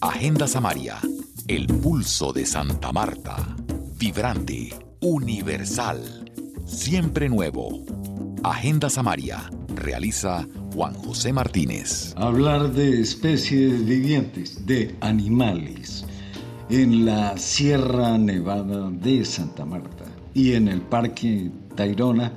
Agenda Samaria, el pulso de Santa Marta. Vibrante, universal, siempre nuevo. Agenda Samaria, realiza Juan José Martínez. Hablar de especies vivientes, de animales, en la Sierra Nevada de Santa Marta y en el Parque Tayrona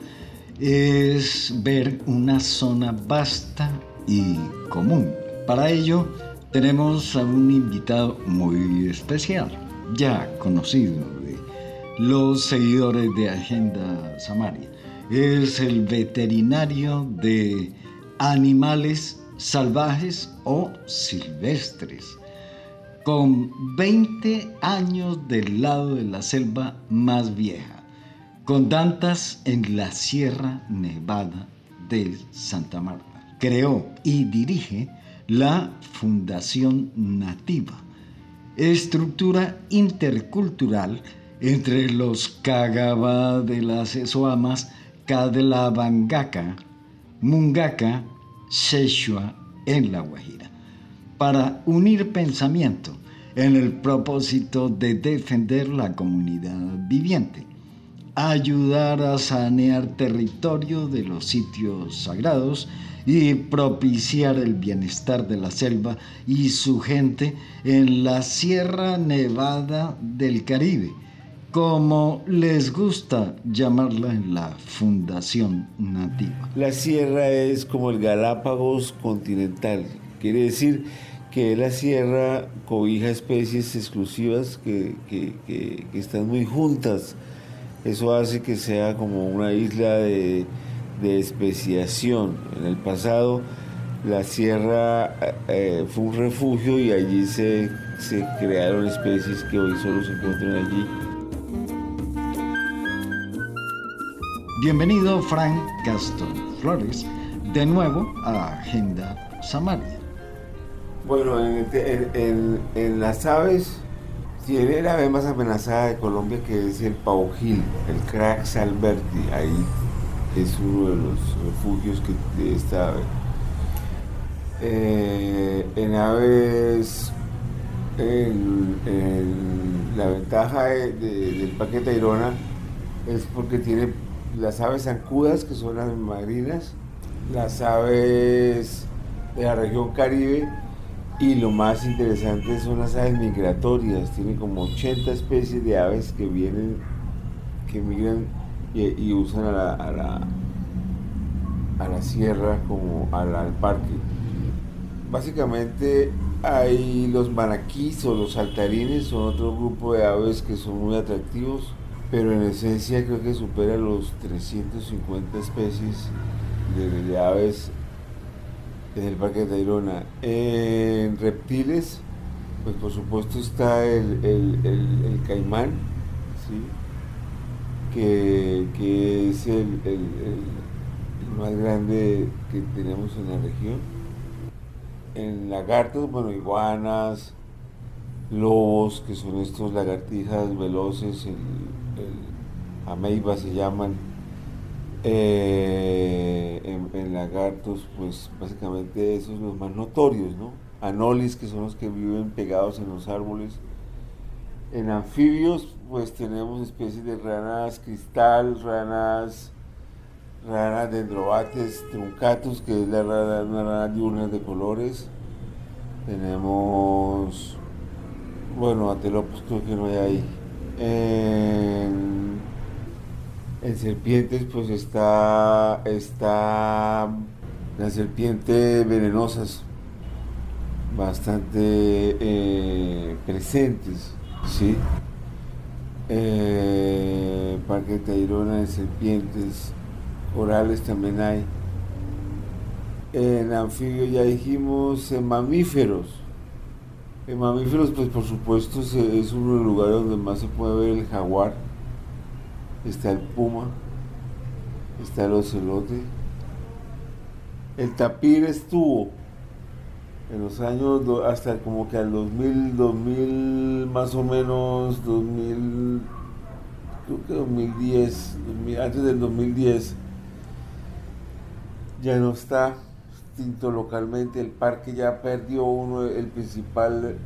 es ver una zona vasta y común. Para ello, tenemos a un invitado muy especial, ya conocido de los seguidores de Agenda Samaria. Es el veterinario de animales salvajes o silvestres, con 20 años del lado de la selva más vieja, con dantas en la Sierra Nevada de Santa Marta. Creó y dirige la Fundación Nativa, estructura intercultural entre los Cagaba de las Esoamas, Cadlavangaka, Mungaka, Sechua en La Guajira, para unir pensamiento en el propósito de defender la comunidad viviente, ayudar a sanear territorio de los sitios sagrados y propiciar el bienestar de la selva y su gente en la Sierra Nevada del Caribe, como les gusta llamarla en la Fundación Nativa. La sierra es como el Galápagos continental, quiere decir que la sierra cobija especies exclusivas que, que están muy juntas. Eso hace que sea como una isla de, de especiación. En el pasado la sierra eh, fue un refugio y allí se, se crearon especies que hoy solo se encuentran allí. Bienvenido Frank Gaston Flores de nuevo a Agenda Samaria. Bueno, en, en, las aves tiene la ave más amenazada de Colombia que es el paujil, el crax alberti. Ahí es uno de los refugios que esta ave. Eh, en aves, la ventaja del Parque Tayrona es porque tiene las aves zancudas, que son las marinas, las aves de la región Caribe y lo más interesante son las aves migratorias. Tiene como 80 especies de aves que vienen, que migran y, usan a la, a la, a la sierra como al, parque. Básicamente hay los manaquís o los saltarines, son otro grupo de aves que son muy atractivos, pero en esencia creo que supera los 350 especies de, aves en el Parque de Tayrona. En reptiles, pues por supuesto está el, el, el caimán, ¿sí? Que, es el, más grande que tenemos en la región. En lagartos, bueno, iguanas, lobos, que son estos lagartijas veloces, el, ameiba se llaman. Eh, en, lagartos, pues básicamente esos son los más notorios, ¿no? Anolis, que son los que viven pegados en los árboles en anfibios, pues tenemos especies de ranas cristal, ranas, ranas dendrobates truncatus, que es la rana, una rana diurna de colores. Tenemos, bueno, atelopus creo que no hay ahí. En, serpientes, pues está, está las serpientes venenosas, bastante eh, presentes Sí. Eh, Parque Tayrona de serpientes, orales también hay. En anfibio ya dijimos en mamíferos. En mamíferos, pues por supuesto es uno de los lugares donde más se puede ver el jaguar. Está el puma, está el ocelote. El tapir estuvo en los años hasta como que al 2000, 2000 más o menos, 2000, creo que 2010, antes del 2010, ya no está extinto localmente, el parque ya perdió uno, el principal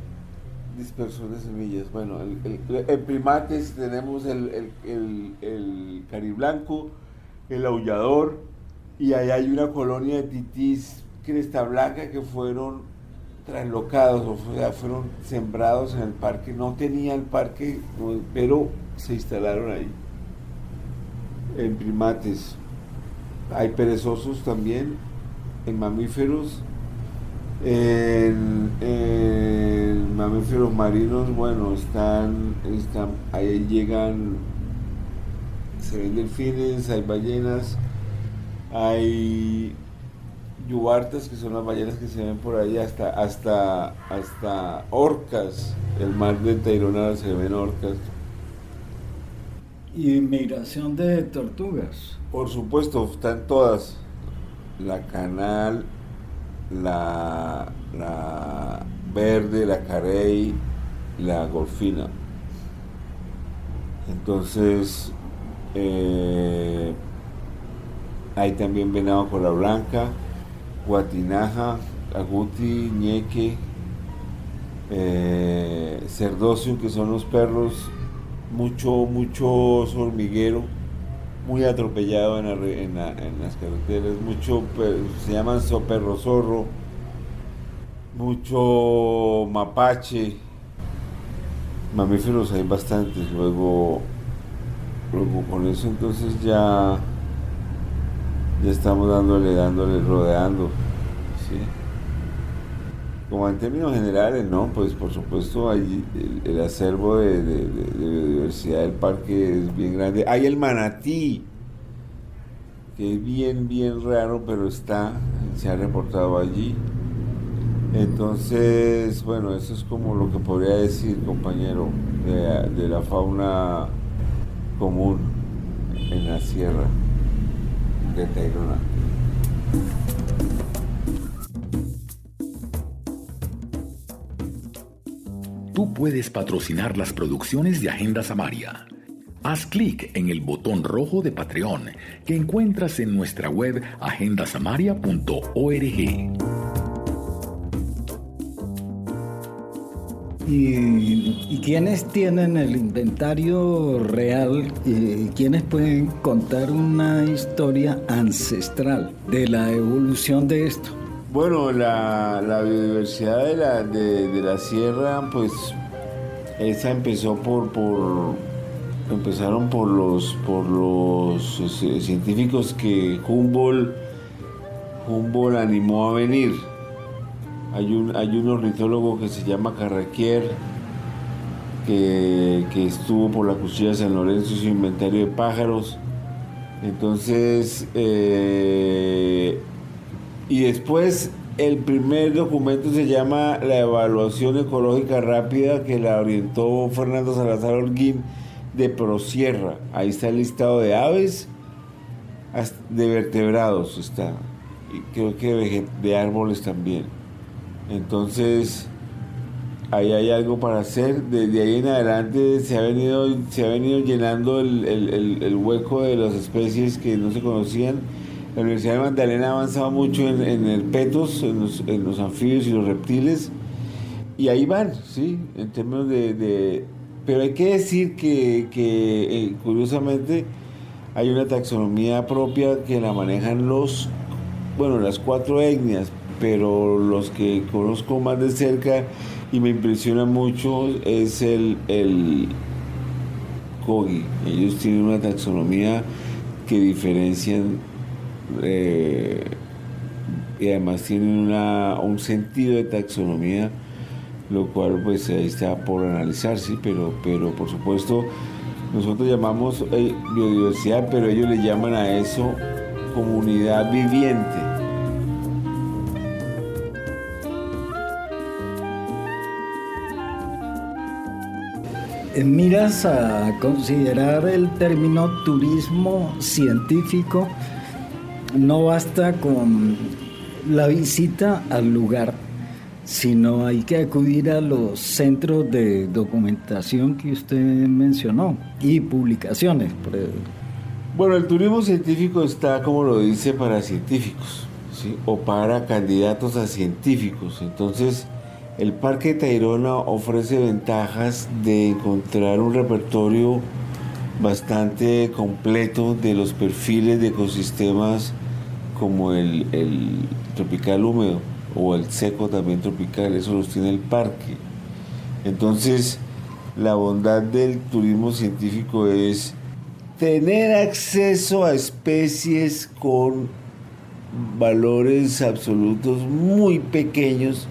dispersión de semillas. Bueno, en primates tenemos el, el, cariblanco, el aullador, y ahí hay una colonia de titís cresta blanca que fueron traslocados, o sea, fueron sembrados en el parque. No tenía el parque, pero se instalaron ahí. En primates. Hay perezosos también, en mamíferos en, mamíferos marinos, bueno, están, están, ahí llegan, se ven delfines, hay ballenas, hay yubartas, que son las ballenas que se ven por ahí, hasta, hasta, hasta orcas, el mar de Tayrona se ven orcas. ¿Y migración de tortugas? Por supuesto, están todas. La canal, la, verde, la carey, la golfina. Entonces, eh, hay también venado la blanca, guatinaja, aguti, ñeque, eh, cerdocio, que son los perros, mucho, mucho hormiguero muy atropellado en, las carreteras, mucho, se llaman perro zorro, mucho mapache, mamíferos hay bastantes, luego, luego con eso entonces ya, estamos dándole, dándole, rodeando, ¿sí? Como en términos generales, ¿no? Pues por supuesto hay el, acervo de, biodiversidad del parque es bien grande. Hay el manatí, que es bien, bien raro, pero está, se ha reportado allí. Entonces, bueno, eso es como lo que podría decir, compañero, de, de la fauna común en la sierra Tú puedes patrocinar las producciones de Agenda Samaria. Haz clic en el botón rojo de Patreon que encuentras en nuestra web agendasamaria.org. ¿Y, quiénes tienen el inventario real? y ¿Quiénes pueden contar una historia ancestral de la evolución de esto? Bueno, la, biodiversidad de la, de, la sierra, pues esa empezó por, por empezaron por los por los este, científicos que Humboldt Humboldt animó a venir. Hay un, ornitólogo que se llama Carraquier, que, estuvo por la cuchilla de San Lorenzo su inventario de pájaros. Entonces, eh, y después el primer documento se llama La Evaluación Ecológica Rápida que la orientó Fernando Salazar Holguín de Prosierra. Ahí está el listado de aves, de vertebrados está, y creo que de árboles también. Entonces, ahí hay algo para hacer. Desde ahí en adelante se ha venido, se ha venido llenando el hueco de las especies que no se conocían la Universidad de Magdalena ha avanzado mucho en, el petos, en los, anfibios y los reptiles, y ahí van, ¿sí? En términos de... pero hay que decir que, eh, curiosamente hay una taxonomía propia que la manejan los, bueno, las cuatro etnias, pero los que conozco más de cerca y me impresiona mucho es el, el Kogi. Ellos tienen una taxonomía que diferencian eh, y además tienen un sentido de taxonomía, lo cual pues ahí está por analizar, sí, pero, pero por supuesto nosotros llamamos eh, biodiversidad, pero ellos le llaman a eso comunidad viviente. Miras a considerar el término turismo científico no basta con la visita al lugar, sino hay que acudir a los centros de documentación que usted mencionó y publicaciones. Bueno, el turismo científico está, como lo dice, para científicos, ¿sí? o para candidatos a científicos. Entonces, El Parque Tayrona ofrece ventajas de encontrar un repertorio bastante completo de los perfiles de ecosistemas como el, tropical húmedo o el seco también tropical, eso los tiene el parque. Entonces, la bondad del turismo científico es tener acceso a especies con valores absolutos muy pequeños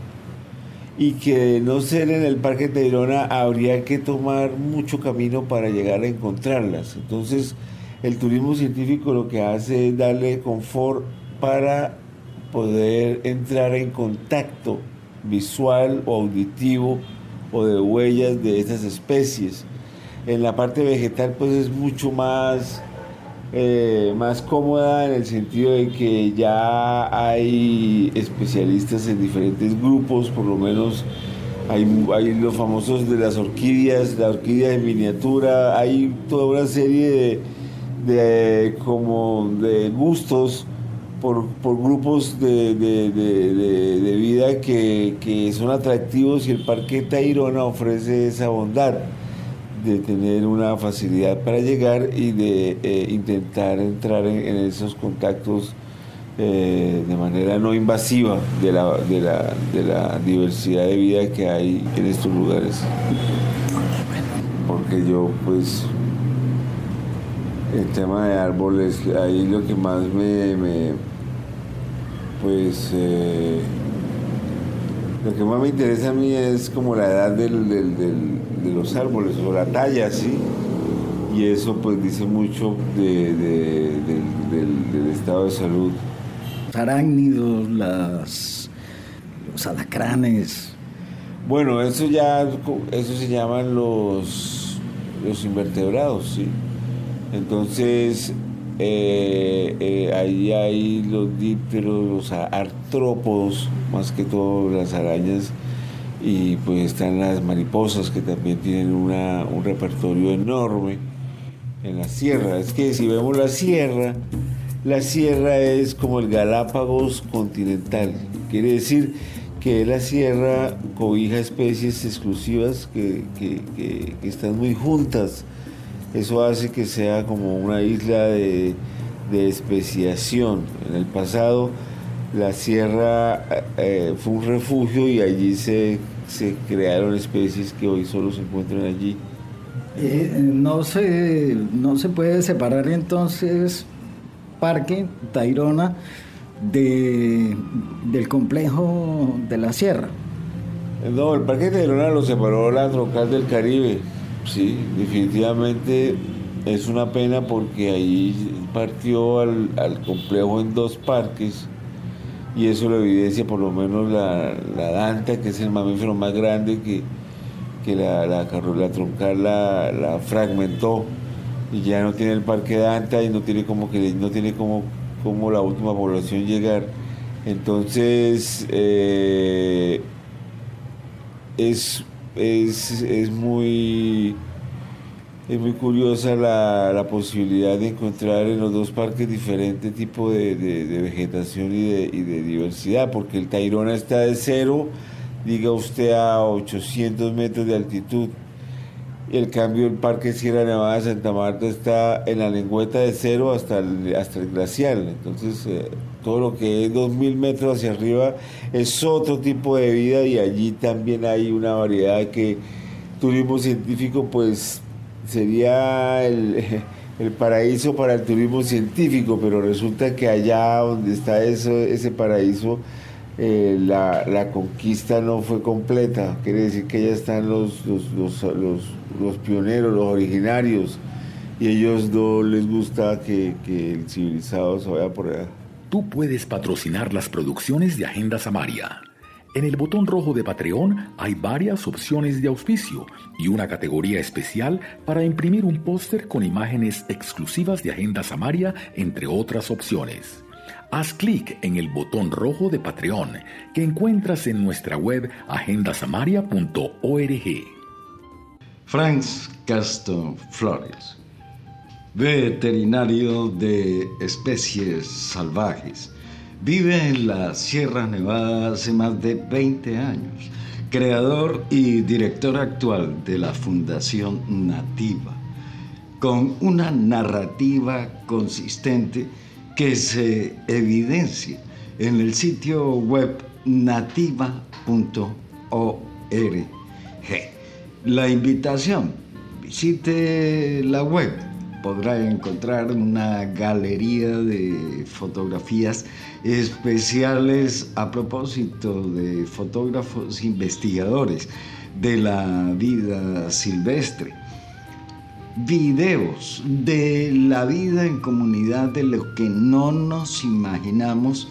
y que no ser en el Parque Tayrona habría que tomar mucho camino para llegar a encontrarlas. Entonces, el turismo científico lo que hace es darle confort para poder entrar en contacto visual o auditivo o de huellas de estas especies. En la parte vegetal pues es mucho más, eh, más cómoda en el sentido de que ya hay especialistas en diferentes grupos, por lo menos hay, los famosos de las orquídeas, la orquídea de miniatura, hay toda una serie de, como de gustos por, grupos de, vida que, son atractivos y el Parque Tayrona ofrece esa bondad de tener una facilidad para llegar y de eh, intentar entrar en, esos contactos eh, de manera no invasiva de la, de, la, de la diversidad de vida que hay en estos lugares. Porque yo pues el tema de árboles, ahí lo que más me, pues eh, lo que más me interesa a mí es como la edad de los árboles o la talla, ¿sí? Y eso pues dice mucho del, estado de salud. Los arácnidos, las, los alacranes. Bueno, eso ya, eso se llaman los, los invertebrados, ¿sí? Entonces, eh, eh, ahí hay los dípteros, los artrópodos, más que todo las arañas, y pues están las mariposas que también tienen un repertorio enorme en la sierra. Es que si vemos la sierra, la sierra es como el Galápagos continental. Quiere decir que la sierra cobija especies exclusivas que están muy juntas eso hace que sea como una isla de, especiación. En el pasado la sierra eh, fue un refugio y allí se, crearon especies que hoy solo se encuentran allí. Eh, no, se, no se puede separar entonces Parque Tairona de, del complejo de la sierra. No, el Parque Tairona lo separó la Troncal del Caribe. Sí, definitivamente es una pena porque ahí partió al, complejo en dos parques y eso lo evidencia por lo menos la, danta, que es el mamífero más grande que, la, la, troncal la, fragmentó y ya no tiene el parque danta y no tiene como que no tiene como, como la última población llegar. Entonces eh, es es, muy, es muy curiosa la, posibilidad de encontrar en los dos parques diferente tipo de, vegetación y de, y de, diversidad, porque el Tairona está de cero, diga usted, a 800 metros de altitud. El cambio, el Parque Sierra Nevada de Santa Marta está en la lengüeta de cero hasta el, hasta el glacial. Entonces, eh, todo lo que es 2.000 metros hacia arriba es otro tipo de vida y allí también hay una variedad que turismo científico, pues sería el, paraíso para el turismo científico, pero resulta que allá donde está eso, ese paraíso, eh, la, conquista no fue completa. Quiere decir que ya están los, los, los, pioneros, los originarios, y ellos no les gusta que, el civilizado se vaya por allá. Tú puedes patrocinar las producciones de Agenda Samaria. En el botón rojo de Patreon hay varias opciones de auspicio y una categoría especial para imprimir un póster con imágenes exclusivas de Agenda Samaria, entre otras opciones haz clic en el botón rojo de Patreon que encuentras en nuestra web agendasamaria.org. Franz Castro Flores, veterinario de especies salvajes, vive en la Sierra Nevada hace más de 20 años creador y director actual de la Fundación Nativa, con una narrativa consistente que se evidencia en el sitio web nativa.org. La invitación, visite la web, podrá encontrar una galería de fotografías especiales a propósito de fotógrafos investigadores de la vida silvestre. Videos de la vida en comunidad de lo que no nos imaginamos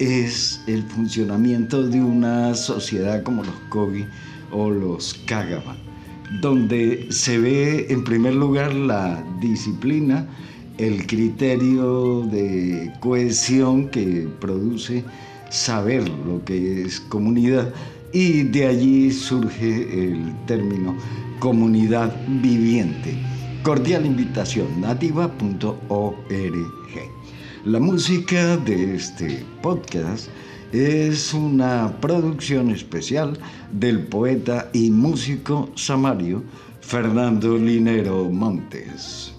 es el funcionamiento de una sociedad como los Kogi o los Kagawa, donde se ve en primer lugar la disciplina, el criterio de cohesión que produce saber lo que es comunidad y de allí surge el término comunidad viviente. Cordial invitación nativa.org. La música de este podcast es una producción especial del poeta y músico samario Fernando Linero Montes.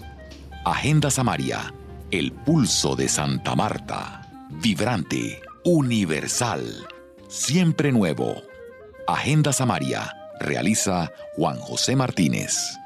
Agenda Samaria, el pulso de Santa Marta, vibrante, universal, siempre nuevo. Agenda Samaria, realiza Juan José Martínez.